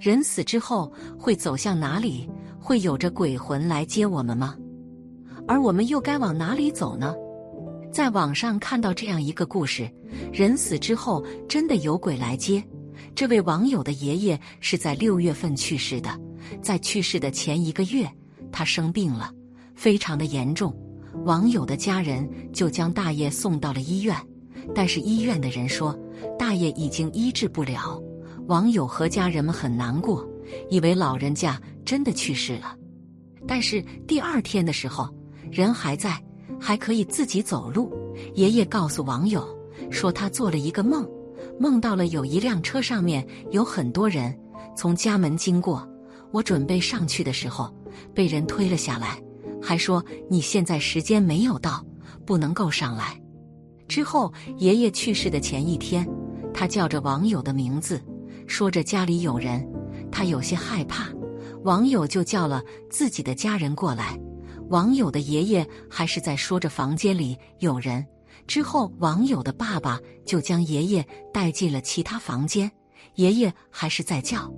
人死之后会走向哪里？会有着鬼魂来接我们吗？而我们又该往哪里走呢？在网上看到这样一个故事：人死之后真的有鬼来接。这位网友的爷爷是在六月份去世的，在去世的前一个月，他生病了，非常的严重。网友的家人就将大爷送到了医院，但是医院的人说大爷已经医治不了。网友和家人们很难过，以为老人家真的去世了。但是第二天的时候，人还在，还可以自己走路。爷爷告诉网友说，他做了一个梦，梦到了有一辆车上面有很多人从家门经过。我准备上去的时候，被人推了下来，还说你现在时间没有到，不能够上来。之后，爷爷去世的前一天，他叫着网友的名字。说着家里有人，他有些害怕，网友就叫了自己的家人过来。网友的爷爷还是在说着房间里有人。之后，网友的爸爸就将爷爷带进了其他房间。爷爷还是在叫，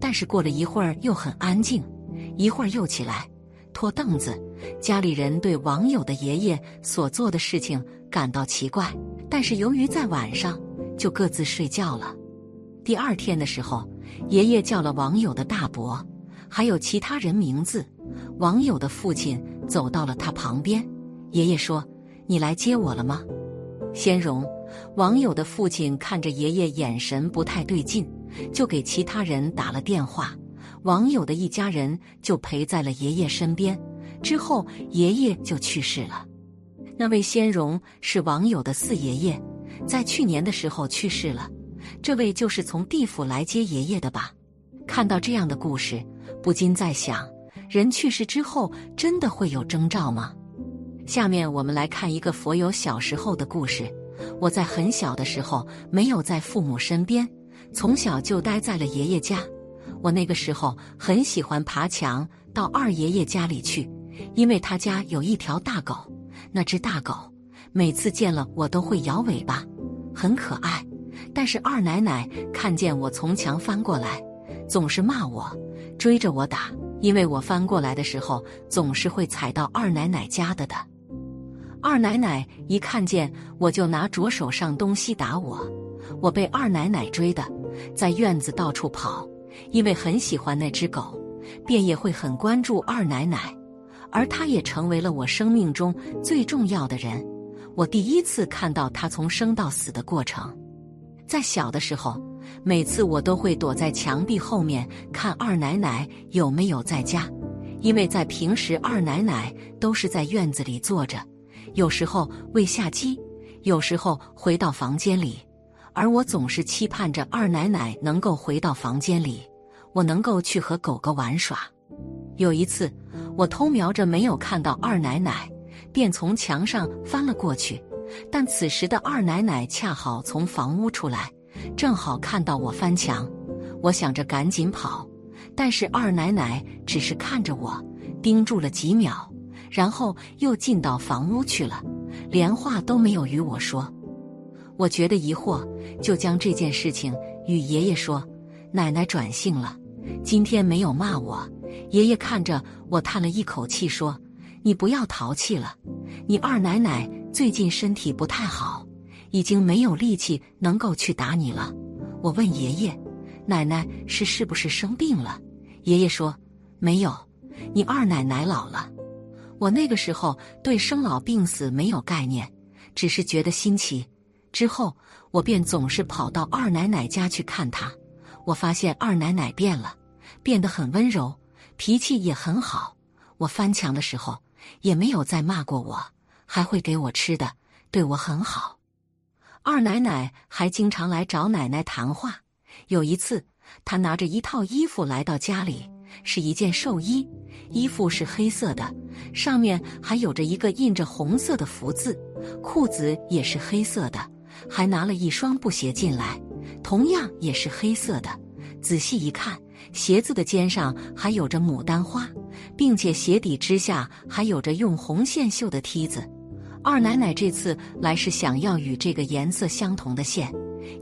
但是过了一会儿又很安静，一会儿又起来拖凳子。家里人对网友的爷爷所做的事情感到奇怪，但是由于在晚上，就各自睡觉了。第二天的时候，爷爷叫了网友的大伯，还有其他人名字。网友的父亲走到了他旁边，爷爷说：“你来接我了吗？”先荣，网友的父亲看着爷爷眼神不太对劲，就给其他人打了电话。网友的一家人就陪在了爷爷身边。之后，爷爷就去世了。那位先荣是网友的四爷爷，在去年的时候去世了。这位就是从地府来接爷爷的吧？看到这样的故事，不禁在想：人去世之后，真的会有征兆吗？下面我们来看一个佛友小时候的故事。我在很小的时候没有在父母身边，从小就待在了爷爷家。我那个时候很喜欢爬墙到二爷爷家里去，因为他家有一条大狗。那只大狗每次见了我都会摇尾巴，很可爱。但是二奶奶看见我从墙翻过来，总是骂我，追着我打，因为我翻过来的时候总是会踩到二奶奶家的的。二奶奶一看见我就拿着手上东西打我，我被二奶奶追的，在院子到处跑，因为很喜欢那只狗，便也会很关注二奶奶，而她也成为了我生命中最重要的人。我第一次看到她从生到死的过程。在小的时候，每次我都会躲在墙壁后面看二奶奶有没有在家，因为在平时二奶奶都是在院子里坐着，有时候喂下鸡，有时候回到房间里，而我总是期盼着二奶奶能够回到房间里，我能够去和狗狗玩耍。有一次，我偷瞄着没有看到二奶奶，便从墙上翻了过去。但此时的二奶奶恰好从房屋出来，正好看到我翻墙。我想着赶紧跑，但是二奶奶只是看着我，盯住了几秒，然后又进到房屋去了，连话都没有与我说。我觉得疑惑，就将这件事情与爷爷说。奶奶转性了，今天没有骂我。爷爷看着我，叹了一口气说：“你不要淘气了，你二奶奶。”最近身体不太好，已经没有力气能够去打你了。我问爷爷：“奶奶是是不是生病了？”爷爷说：“没有，你二奶奶老了。”我那个时候对生老病死没有概念，只是觉得新奇。之后我便总是跑到二奶奶家去看她。我发现二奶奶变了，变得很温柔，脾气也很好。我翻墙的时候也没有再骂过我。还会给我吃的，对我很好。二奶奶还经常来找奶奶谈话。有一次，她拿着一套衣服来到家里，是一件寿衣，衣服是黑色的，上面还有着一个印着红色的福字，裤子也是黑色的，还拿了一双布鞋进来，同样也是黑色的。仔细一看，鞋子的肩上还有着牡丹花，并且鞋底之下还有着用红线绣的梯子。二奶奶这次来是想要与这个颜色相同的线，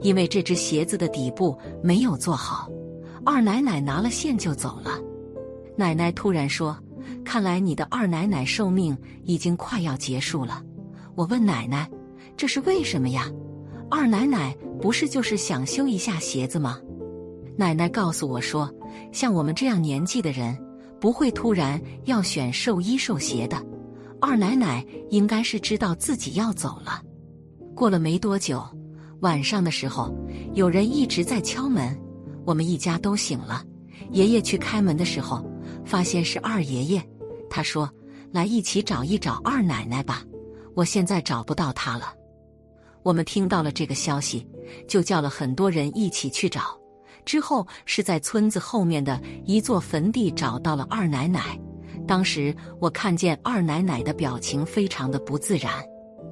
因为这只鞋子的底部没有做好。二奶奶拿了线就走了。奶奶突然说：“看来你的二奶奶寿命已经快要结束了。”我问奶奶：“这是为什么呀？”二奶奶不是就是想修一下鞋子吗？奶奶告诉我说：“像我们这样年纪的人，不会突然要选寿衣寿鞋的。”二奶奶应该是知道自己要走了。过了没多久，晚上的时候，有人一直在敲门，我们一家都醒了。爷爷去开门的时候，发现是二爷爷。他说：“来一起找一找二奶奶吧，我现在找不到她了。”我们听到了这个消息，就叫了很多人一起去找。之后是在村子后面的一座坟地找到了二奶奶。当时我看见二奶奶的表情非常的不自然。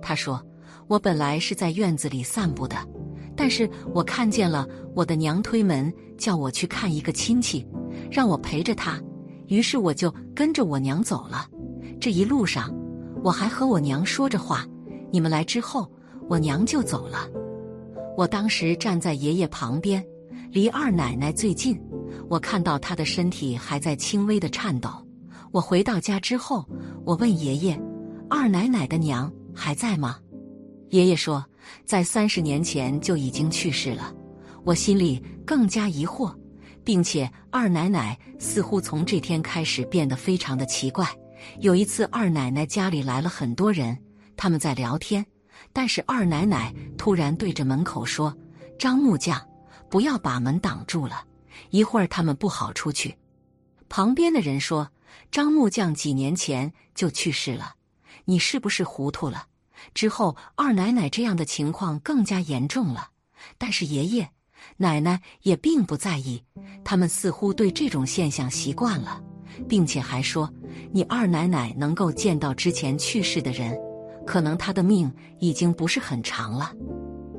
她说：“我本来是在院子里散步的，但是我看见了我的娘推门叫我去看一个亲戚，让我陪着他，于是我就跟着我娘走了。这一路上，我还和我娘说着话。你们来之后，我娘就走了。我当时站在爷爷旁边，离二奶奶最近，我看到她的身体还在轻微的颤抖。”我回到家之后，我问爷爷：“二奶奶的娘还在吗？”爷爷说：“在三十年前就已经去世了。”我心里更加疑惑，并且二奶奶似乎从这天开始变得非常的奇怪。有一次，二奶奶家里来了很多人，他们在聊天，但是二奶奶突然对着门口说：“张木匠，不要把门挡住了，一会儿他们不好出去。”旁边的人说。张木匠几年前就去世了，你是不是糊涂了？之后二奶奶这样的情况更加严重了，但是爷爷、奶奶也并不在意，他们似乎对这种现象习惯了，并且还说：“你二奶奶能够见到之前去世的人，可能她的命已经不是很长了。”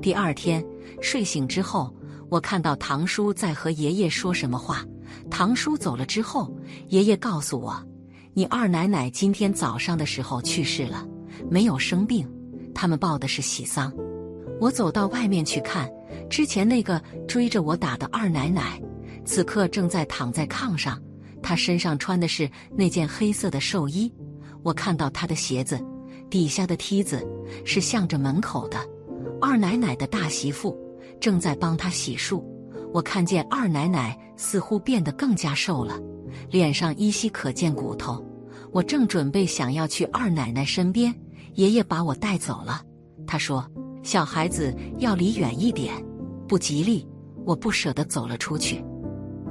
第二天睡醒之后，我看到堂叔在和爷爷说什么话。堂叔走了之后，爷爷告诉我：“你二奶奶今天早上的时候去世了，没有生病。他们报的是喜丧。”我走到外面去看，之前那个追着我打的二奶奶，此刻正在躺在炕上。她身上穿的是那件黑色的寿衣。我看到她的鞋子底下的梯子是向着门口的。二奶奶的大媳妇正在帮她洗漱。我看见二奶奶似乎变得更加瘦了，脸上依稀可见骨头。我正准备想要去二奶奶身边，爷爷把我带走了。他说：“小孩子要离远一点，不吉利。”我不舍得走了出去。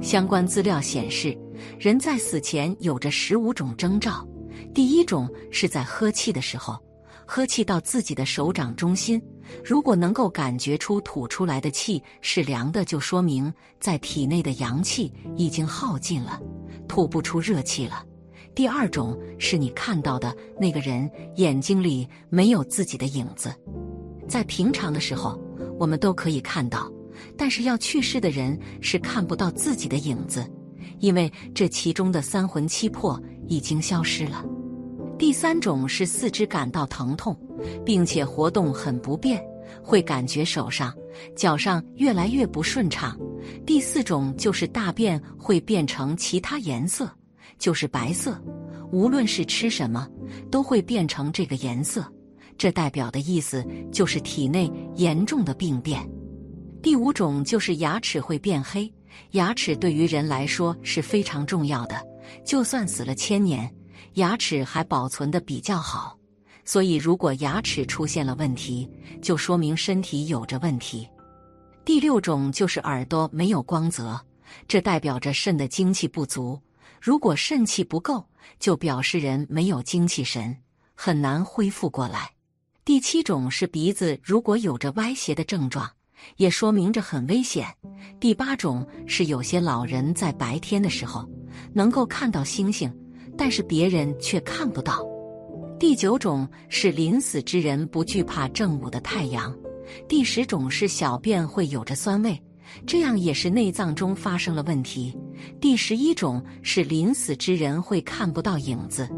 相关资料显示，人在死前有着十五种征兆，第一种是在喝气的时候。喝气到自己的手掌中心，如果能够感觉出吐出来的气是凉的，就说明在体内的阳气已经耗尽了，吐不出热气了。第二种是你看到的那个人眼睛里没有自己的影子，在平常的时候我们都可以看到，但是要去世的人是看不到自己的影子，因为这其中的三魂七魄已经消失了。第三种是四肢感到疼痛，并且活动很不便，会感觉手上、脚上越来越不顺畅。第四种就是大便会变成其他颜色，就是白色，无论是吃什么都会变成这个颜色。这代表的意思就是体内严重的病变。第五种就是牙齿会变黑，牙齿对于人来说是非常重要的，就算死了千年。牙齿还保存的比较好，所以如果牙齿出现了问题，就说明身体有着问题。第六种就是耳朵没有光泽，这代表着肾的精气不足。如果肾气不够，就表示人没有精气神，很难恢复过来。第七种是鼻子如果有着歪斜的症状，也说明着很危险。第八种是有些老人在白天的时候能够看到星星。但是别人却看不到。第九种是临死之人不惧怕正午的太阳。第十种是小便会有着酸味，这样也是内脏中发生了问题。第十一种是临死之人会看不到影子，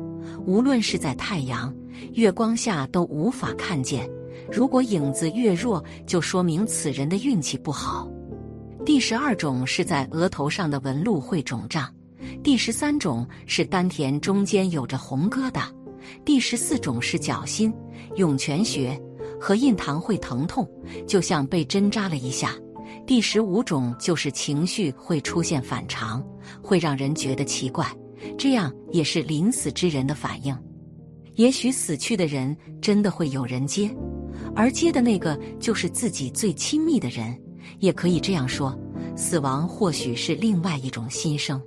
无论是在太阳、月光下都无法看见。如果影子越弱，就说明此人的运气不好。第十二种是在额头上的纹路会肿胀，第十三种是丹田中间有着红疙瘩，第十四种是脚心、涌泉穴和印堂会疼痛，就像被针扎了一下。第十五种就是情绪会出现反常，会让人觉得奇怪，这样也是临死之人的反应。也许死去的人真的会有人接，而接的那个就是自己最亲密的人。也可以这样说，死亡或许是另外一种新生。